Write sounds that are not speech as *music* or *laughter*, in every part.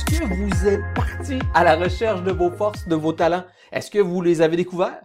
est-ce que vous êtes parti à la recherche de vos forces, de vos talents? Est-ce que vous les avez découverts?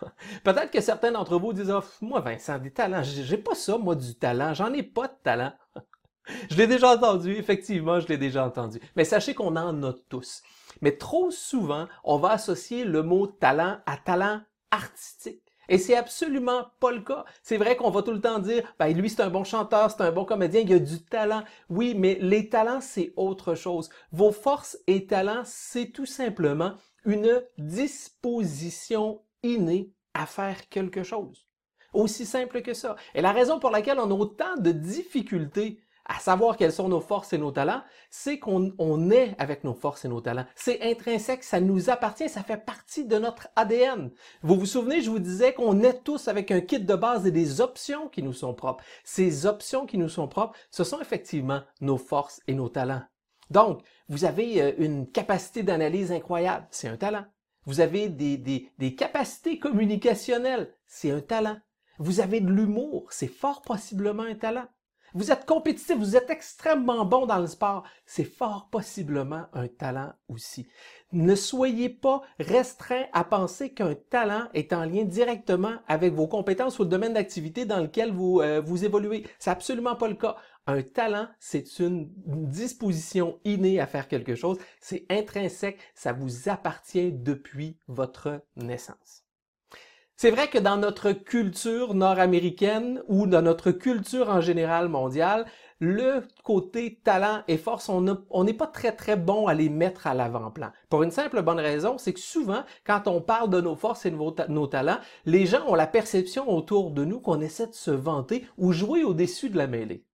*laughs* Peut-être que certains d'entre vous disent oh, Moi, Vincent, des talents, j'ai pas ça, moi, du talent, j'en ai pas de talent. *laughs* je l'ai déjà entendu, effectivement, je l'ai déjà entendu. Mais sachez qu'on en a tous. Mais trop souvent, on va associer le mot talent à talent artistique. Et c'est absolument pas le cas. C'est vrai qu'on va tout le temps dire, ben, lui c'est un bon chanteur, c'est un bon comédien, il a du talent. Oui, mais les talents c'est autre chose. Vos forces et talents, c'est tout simplement une disposition innée à faire quelque chose. Aussi simple que ça. Et la raison pour laquelle on a autant de difficultés à savoir quelles sont nos forces et nos talents, c'est qu'on est avec nos forces et nos talents. C'est intrinsèque, ça nous appartient, ça fait partie de notre ADN. Vous vous souvenez, je vous disais qu'on est tous avec un kit de base et des options qui nous sont propres. Ces options qui nous sont propres, ce sont effectivement nos forces et nos talents. Donc, vous avez euh, une capacité d'analyse incroyable, c'est un talent. Vous avez des, des capacités communicationnelles, c'est un talent. Vous avez de l'humour, c'est fort possiblement un talent. Vous êtes compétitif, vous êtes extrêmement bon dans le sport. C'est fort possiblement un talent aussi. Ne soyez pas restreint à penser qu'un talent est en lien directement avec vos compétences ou le domaine d'activité dans lequel vous, euh, vous évoluez. C'est absolument pas le cas. Un talent, c'est une disposition innée à faire quelque chose. C'est intrinsèque. Ça vous appartient depuis votre naissance. C'est vrai que dans notre culture nord-américaine ou dans notre culture en général mondiale, le côté talent et force, on n'est pas très très bon à les mettre à l'avant-plan. Pour une simple bonne raison, c'est que souvent, quand on parle de nos forces et de nos, talents, les gens ont la perception autour de nous qu'on essaie de se vanter ou jouer au-dessus de la mêlée.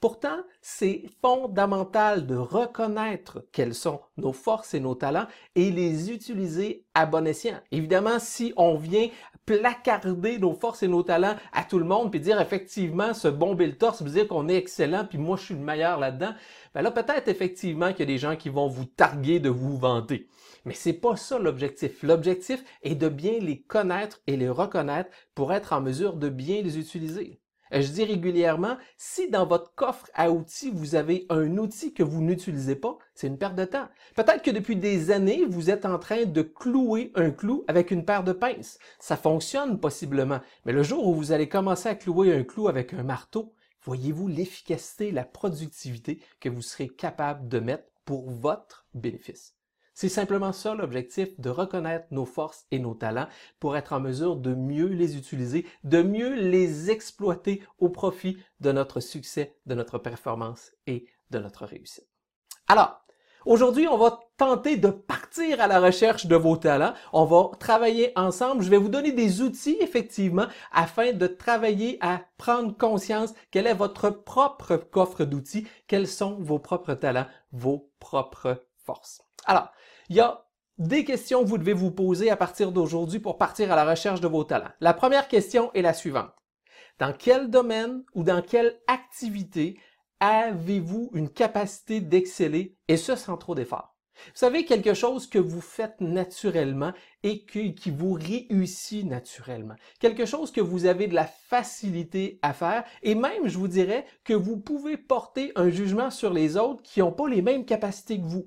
Pourtant, c'est fondamental de reconnaître quelles sont nos forces et nos talents et les utiliser à bon escient. Évidemment, si on vient placarder nos forces et nos talents à tout le monde puis dire effectivement se bomber le torse, vous dire qu'on est excellent puis moi je suis le meilleur là-dedans, ben là peut-être effectivement qu'il y a des gens qui vont vous targuer de vous vanter. Mais c'est pas ça l'objectif. L'objectif est de bien les connaître et les reconnaître pour être en mesure de bien les utiliser. Euh, je dis régulièrement, si dans votre coffre à outils, vous avez un outil que vous n'utilisez pas, c'est une perte de temps. Peut-être que depuis des années, vous êtes en train de clouer un clou avec une paire de pinces. Ça fonctionne possiblement, mais le jour où vous allez commencer à clouer un clou avec un marteau, voyez-vous l'efficacité, la productivité que vous serez capable de mettre pour votre bénéfice. C'est simplement ça l'objectif, de reconnaître nos forces et nos talents pour être en mesure de mieux les utiliser, de mieux les exploiter au profit de notre succès, de notre performance et de notre réussite. Alors, Aujourd'hui, on va tenter de partir à la recherche de vos talents. On va travailler ensemble. Je vais vous donner des outils, effectivement, afin de travailler à prendre conscience quel est votre propre coffre d'outils, quels sont vos propres talents, vos propres forces. Alors, il y a des questions que vous devez vous poser à partir d'aujourd'hui pour partir à la recherche de vos talents. La première question est la suivante. Dans quel domaine ou dans quelle activité avez-vous une capacité d'exceller et ce sans trop d'efforts? Vous savez, quelque chose que vous faites naturellement et qui vous réussit naturellement. Quelque chose que vous avez de la facilité à faire et même, je vous dirais, que vous pouvez porter un jugement sur les autres qui n'ont pas les mêmes capacités que vous.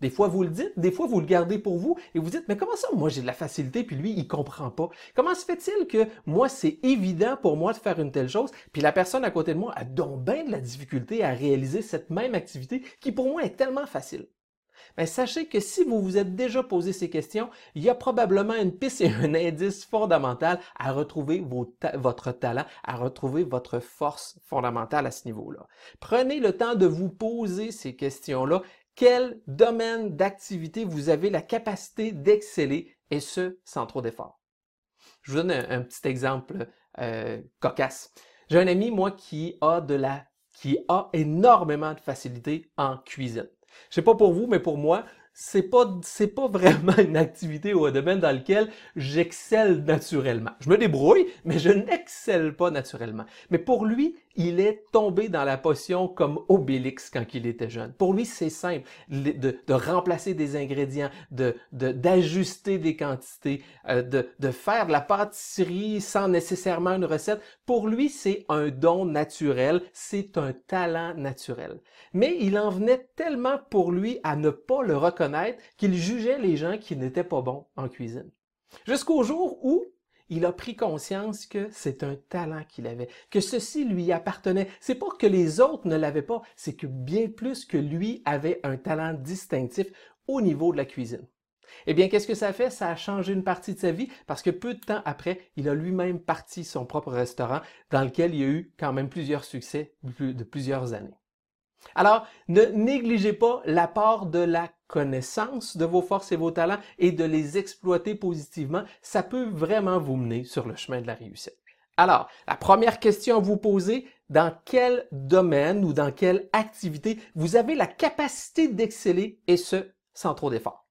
Des fois, vous le dites, des fois, vous le gardez pour vous et vous dites, mais comment ça, moi, j'ai de la facilité, puis lui, il comprend pas. Comment se fait-il que moi, c'est évident pour moi de faire une telle chose, puis la personne à côté de moi a donc bien de la difficulté à réaliser cette même activité qui, pour moi, est tellement facile? Mais sachez que si vous vous êtes déjà posé ces questions, il y a probablement une piste et un indice fondamental à retrouver votre talent, à retrouver votre force fondamentale à ce niveau-là. Prenez le temps de vous poser ces questions-là. Quel domaine d'activité vous avez la capacité d'exceller et ce, sans trop d'efforts? Je vous donne un, petit exemple euh, cocasse. J'ai un ami, moi, qui a de la qui a énormément de facilité en cuisine. Je sais pas pour vous, mais pour moi, c'est pas c'est pas vraiment *laughs* une activité ou un domaine dans lequel j'excelle naturellement. Je me débrouille, mais je n'excelle pas naturellement. Mais pour lui, il est tombé dans la potion comme Obélix quand il était jeune. Pour lui, c'est simple de, de, remplacer des ingrédients, de d'ajuster des quantités, euh, de, de faire de la pâtisserie sans nécessairement une recette. Pour lui, c'est un don naturel, c'est un talent naturel. Mais il en venait tellement pour lui à ne pas le reconnaître qu'il jugeait les gens qui n'étaient pas bons en cuisine. Jusqu'au jour où il a pris conscience que c'est un talent qu'il avait, que ceci lui appartenait. C'est pas que les autres ne l'avaient pas, c'est que bien plus que lui avait un talent distinctif au niveau de la cuisine. Eh bien, qu'est-ce que ça fait? Ça a changé une partie de sa vie parce que peu de temps après, il a lui-même parti son propre restaurant dans lequel il y a eu quand même plusieurs succès de plusieurs années. Alors, ne négligez pas l'apport de la connaissance de vos forces et vos talents et de les exploiter positivement. Ça peut vraiment vous mener sur le chemin de la réussite. Alors, la première question à vous poser, dans quel domaine ou dans quelle activité vous avez la capacité d'exceller et ce, sans trop d'efforts?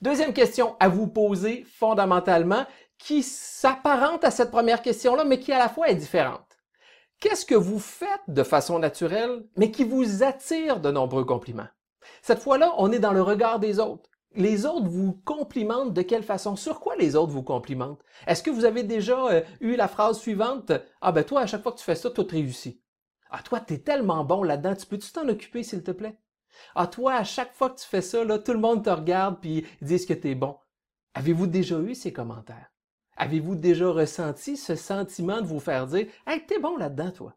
Deuxième question à vous poser fondamentalement, qui s'apparente à cette première question-là, mais qui à la fois est différente. Qu'est-ce que vous faites de façon naturelle, mais qui vous attire de nombreux compliments? Cette fois-là, on est dans le regard des autres. Les autres vous complimentent de quelle façon? Sur quoi les autres vous complimentent? Est-ce que vous avez déjà euh, eu la phrase suivante? Ah ben toi, à chaque fois que tu fais ça, tout réussit. Ah toi, tu es tellement bon là-dedans, tu peux-tu t'en occuper, s'il te plaît? Ah toi, à chaque fois que tu fais ça, tout le monde te regarde puis disent que tu es bon. Avez-vous déjà eu ces commentaires? Avez-vous déjà ressenti ce sentiment de vous faire dire Hey, t'es bon là-dedans, toi?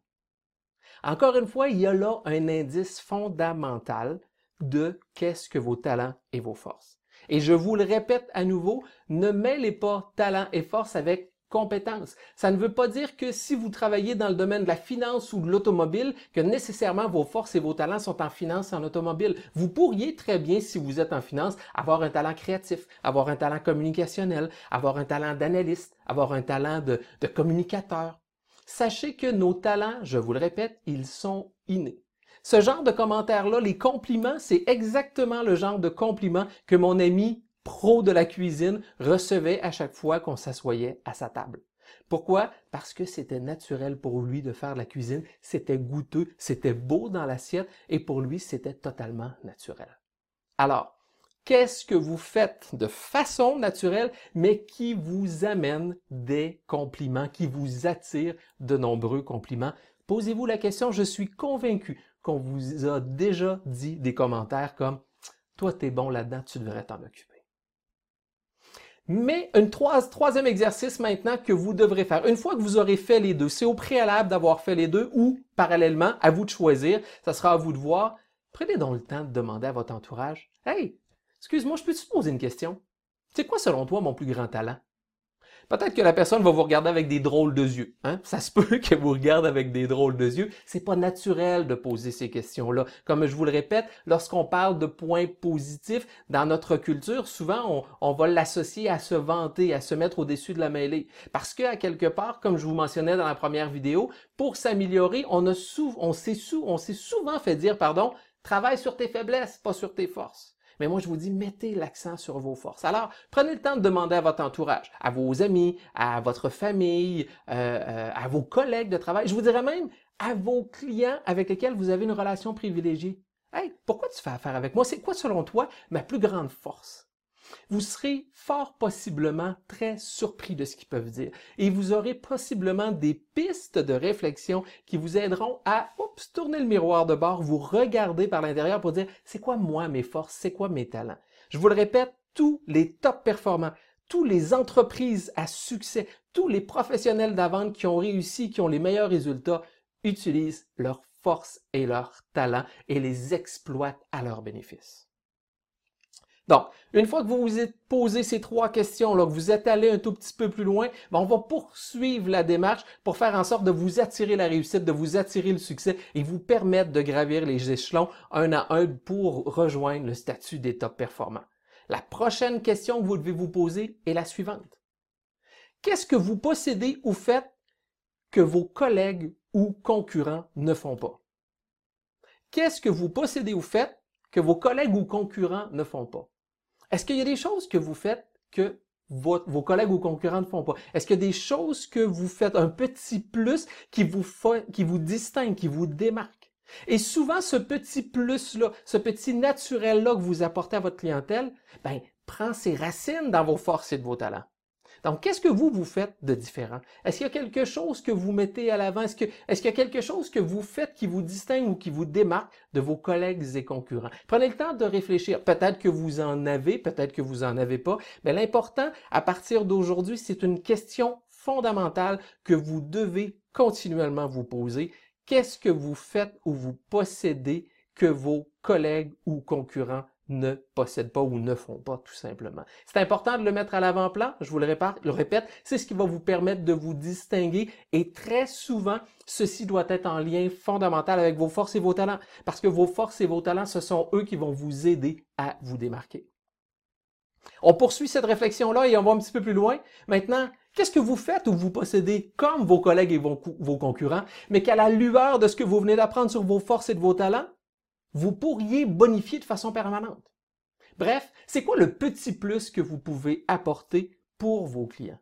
Encore une fois, il y a là un indice fondamental de qu'est-ce que vos talents et vos forces. Et je vous le répète à nouveau, ne mêlez pas talent et force avec compétences. Ça ne veut pas dire que si vous travaillez dans le domaine de la finance ou de l'automobile, que nécessairement vos forces et vos talents sont en finance et en automobile. Vous pourriez très bien, si vous êtes en finance, avoir un talent créatif, avoir un talent communicationnel, avoir un talent d'analyste, avoir un talent de, de communicateur. Sachez que nos talents, je vous le répète, ils sont innés. Ce genre de commentaires-là, les compliments, c'est exactement le genre de compliments que mon ami pro de la cuisine recevait à chaque fois qu'on s'assoyait à sa table. Pourquoi? Parce que c'était naturel pour lui de faire la cuisine, c'était goûteux, c'était beau dans l'assiette et pour lui, c'était totalement naturel. Alors, qu'est-ce que vous faites de façon naturelle, mais qui vous amène des compliments, qui vous attire de nombreux compliments? Posez-vous la question, je suis convaincu qu'on vous a déjà dit des commentaires comme Toi, t'es bon là-dedans, tu devrais t'en occuper. Mais un troisième exercice maintenant que vous devrez faire, une fois que vous aurez fait les deux, c'est au préalable d'avoir fait les deux ou parallèlement, à vous de choisir, ça sera à vous de voir. Prenez donc le temps de demander à votre entourage, Hey, excuse-moi, je peux te poser une question? C'est quoi selon toi mon plus grand talent? Peut-être que la personne va vous regarder avec des drôles de yeux. Hein? Ça se *laughs* peut qu'elle vous regarde avec des drôles de yeux. C'est pas naturel de poser ces questions-là. Comme je vous le répète, lorsqu'on parle de points positifs dans notre culture, souvent on, va l'associer à se vanter, à se mettre au-dessus de la mêlée. Parce que à quelque part, comme je vous mentionnais dans la première vidéo, pour s'améliorer, on, on s'est souvent fait dire, pardon, travaille sur tes faiblesses, pas sur tes forces. Mais moi, je vous dis, mettez l'accent sur vos forces. Alors, prenez le temps de demander à votre entourage, à vos amis, à votre famille, euh, euh, à vos collègues de travail, je vous dirais même à vos clients avec lesquels vous avez une relation privilégiée. Hey, pourquoi tu fais affaire avec moi? C'est quoi, selon toi, ma plus grande force? Vous serez fort possiblement très surpris de ce qu'ils peuvent dire et vous aurez possiblement des pistes de réflexion qui vous aideront à tourner le miroir de bord, vous regarder par l'intérieur pour dire c'est quoi moi mes forces, c'est quoi mes talents? Je vous le répète, tous les top performants, tous les entreprises à succès, tous les professionnels d'avant qui ont réussi, qui ont les meilleurs résultats, utilisent leurs forces et leurs talents et les exploitent à leur bénéfice. Donc, une fois que vous vous êtes posé ces trois questions, là, que vous êtes allé un tout petit peu plus loin, ben, on va poursuivre la démarche pour faire en sorte de vous attirer la réussite, de vous attirer le succès et vous permettre de gravir les échelons un à un pour rejoindre le statut des top performants. La prochaine question que vous devez vous poser est la suivante. Qu'est-ce que vous possédez ou faites que vos collègues ou concurrents ne font pas? Qu'est-ce que vous possédez ou faites que vos collègues ou concurrents ne font pas? Est-ce qu'il y a des choses que vous faites que vos collègues ou concurrents ne font pas? Est-ce qu'il y a des choses que vous faites, un petit plus qui vous, qui vous distingue, qui vous démarque? Et souvent, ce petit plus-là, ce petit naturel-là que vous apportez à votre clientèle, ben, prend ses racines dans vos forces et de vos talents. Donc, qu'est-ce que vous, vous faites de différent? Est-ce qu'il y a quelque chose que vous mettez à l'avant? Est-ce, qu'il y a quelque chose que vous faites qui vous distingue ou qui vous démarque de vos collègues et concurrents? Prenez le temps de réfléchir. Peut-être que vous en avez, peut-être que vous en avez pas, mais l'important, à partir d'aujourd'hui, c'est une question fondamentale que vous devez continuellement vous poser. Qu'est-ce que vous faites ou vous possédez que vos collègues ou concurrents ne possèdent pas ou ne font pas, tout simplement. C'est important de le mettre à l'avant-plan, je vous le répète, c'est ce qui va vous permettre de vous distinguer et très souvent, ceci doit être en lien fondamental avec vos forces et vos talents, parce que vos forces et vos talents, ce sont eux qui vont vous aider à vous démarquer. On poursuit cette réflexion-là et on va un petit peu plus loin. Maintenant, qu'est-ce que vous faites ou vous possédez comme vos collègues et vos concurrents, mais qu'à la lueur de ce que vous venez d'apprendre sur vos forces et de vos talents, vous pourriez bonifier de façon permanente. Bref, c'est quoi le petit plus que vous pouvez apporter pour vos clients?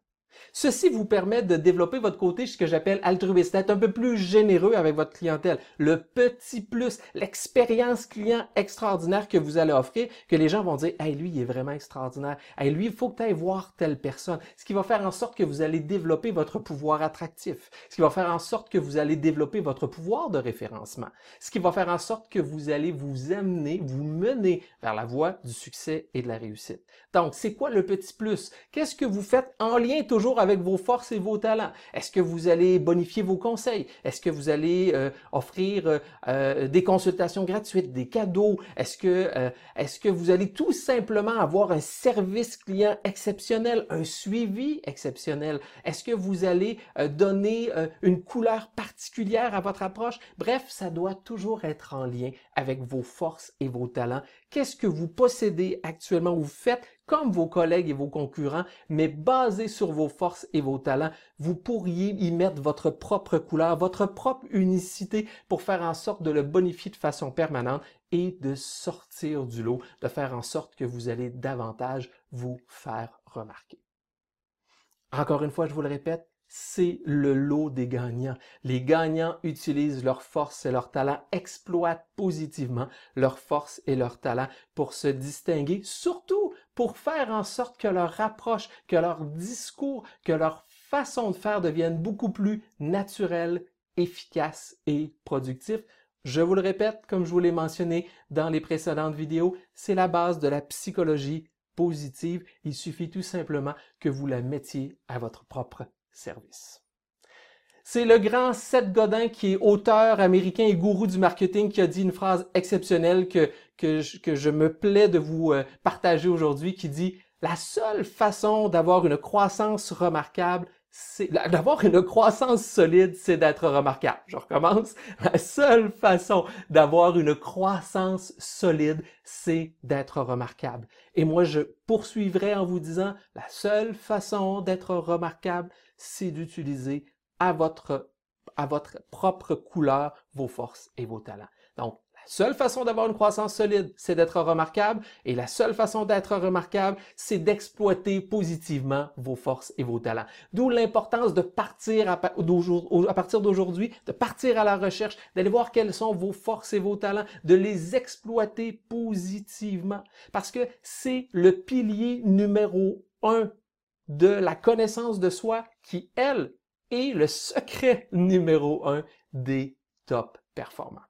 Ceci vous permet de développer votre côté, ce que j'appelle altruiste, d'être un peu plus généreux avec votre clientèle. Le petit plus, l'expérience client extraordinaire que vous allez offrir, que les gens vont dire, hey, lui, il est vraiment extraordinaire. Hey, lui, il faut que tu ailles voir telle personne. Ce qui va faire en sorte que vous allez développer votre pouvoir attractif. Ce qui va faire en sorte que vous allez développer votre pouvoir de référencement. Ce qui va faire en sorte que vous allez vous amener, vous mener vers la voie du succès et de la réussite. Donc, c'est quoi le petit plus? Qu'est-ce que vous faites en lien toujours avec vos forces et vos talents? Est-ce que vous allez bonifier vos conseils? Est-ce que vous allez euh, offrir euh, euh, des consultations gratuites, des cadeaux? Est-ce que, est-ce que vous allez tout simplement avoir un service client exceptionnel, un suivi exceptionnel? Est-ce que vous allez donner une couleur particulière à votre approche? Bref, ça doit toujours être en lien avec vos forces et vos talents. Qu'est-ce que vous possédez actuellement ou vous faites comme vos collègues et vos concurrents, mais basé sur vos forces et vos talents, vous pourriez y mettre votre propre couleur, votre propre unicité pour faire en sorte de le bonifier de façon permanente et de sortir du lot, de faire en sorte que vous allez davantage vous faire remarquer. Encore une fois, je vous le répète, c'est le lot des gagnants. Les gagnants utilisent leurs forces et leurs talents, exploitent positivement leurs forces et leurs talents pour se distinguer, surtout pour faire en sorte que leur approche, que leur discours, que leur façon de faire devienne beaucoup plus naturelle, efficace et productif. Je vous le répète, comme je vous l'ai mentionné dans les précédentes vidéos, c'est la base de la psychologie positive. Il suffit tout simplement que vous la mettiez à votre propre service. C'est le grand Seth Godin qui est auteur américain et gourou du marketing qui a dit une phrase exceptionnelle que, que, je, me plais de vous euh, partager aujourd'hui qui dit la seule façon d'avoir une croissance remarquable, d'avoir une croissance solide, c'est d'être remarquable. Je recommence. La seule façon d'avoir une croissance solide, c'est d'être remarquable. Et moi, je poursuivrai en vous disant, la seule façon d'être remarquable, c'est d'utiliser à votre, à votre propre couleur vos forces et vos talents. Donc, seule façon d'avoir une croissance solide, c'est d'être remarquable. Et la seule façon d'être remarquable, c'est d'exploiter positivement vos forces et vos talents. D'où l'importance de partir à, partir d'aujourd'hui, de partir à la recherche, d'aller voir quelles sont vos forces et vos talents, de les exploiter positivement. Parce que c'est le pilier numéro un de la connaissance de soi qui, elle, est le secret numéro un des top performants.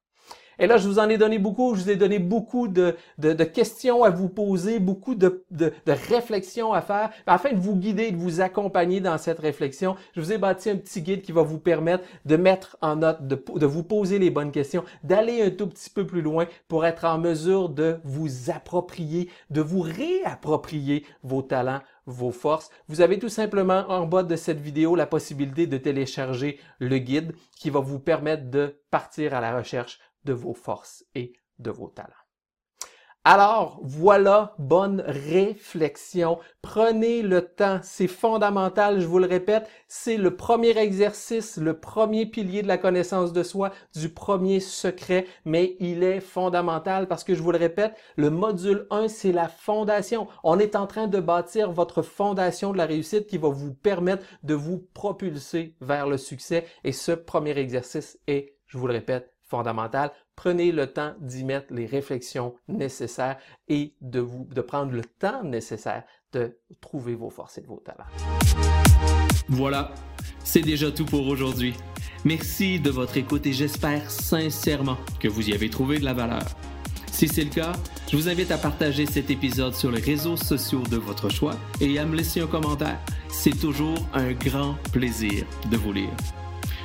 Et là, je vous en ai donné beaucoup, je vous ai donné beaucoup de, de, de questions à vous poser, beaucoup de, de, réflexions à faire, afin de vous guider, de vous accompagner dans cette réflexion. Je vous ai bâti un petit guide qui va vous permettre de mettre en note, de, de vous poser les bonnes questions, d'aller un tout petit peu plus loin pour être en mesure de vous approprier, de vous réapproprier vos talents, vos forces. Vous avez tout simplement en bas de cette vidéo la possibilité de télécharger le guide qui va vous permettre de partir à la recherche de vos forces et de vos talents. Alors, voilà, bonne réflexion. Prenez le temps, c'est fondamental, je vous le répète, c'est le premier exercice, le premier pilier de la connaissance de soi, du premier secret, mais il est fondamental parce que je vous le répète, le module 1, c'est la fondation. On est en train de bâtir votre fondation de la réussite qui va vous permettre de vous propulser vers le succès et ce premier exercice est, je vous le répète, Prenez le temps d'y mettre les réflexions nécessaires et de, vous, de prendre le temps nécessaire de trouver vos forces et vos talents. Voilà, c'est déjà tout pour aujourd'hui. Merci de votre écoute et j'espère sincèrement que vous y avez trouvé de la valeur. Si c'est le cas, je vous invite à partager cet épisode sur les réseaux sociaux de votre choix et à me laisser un commentaire. C'est toujours un grand plaisir de vous lire.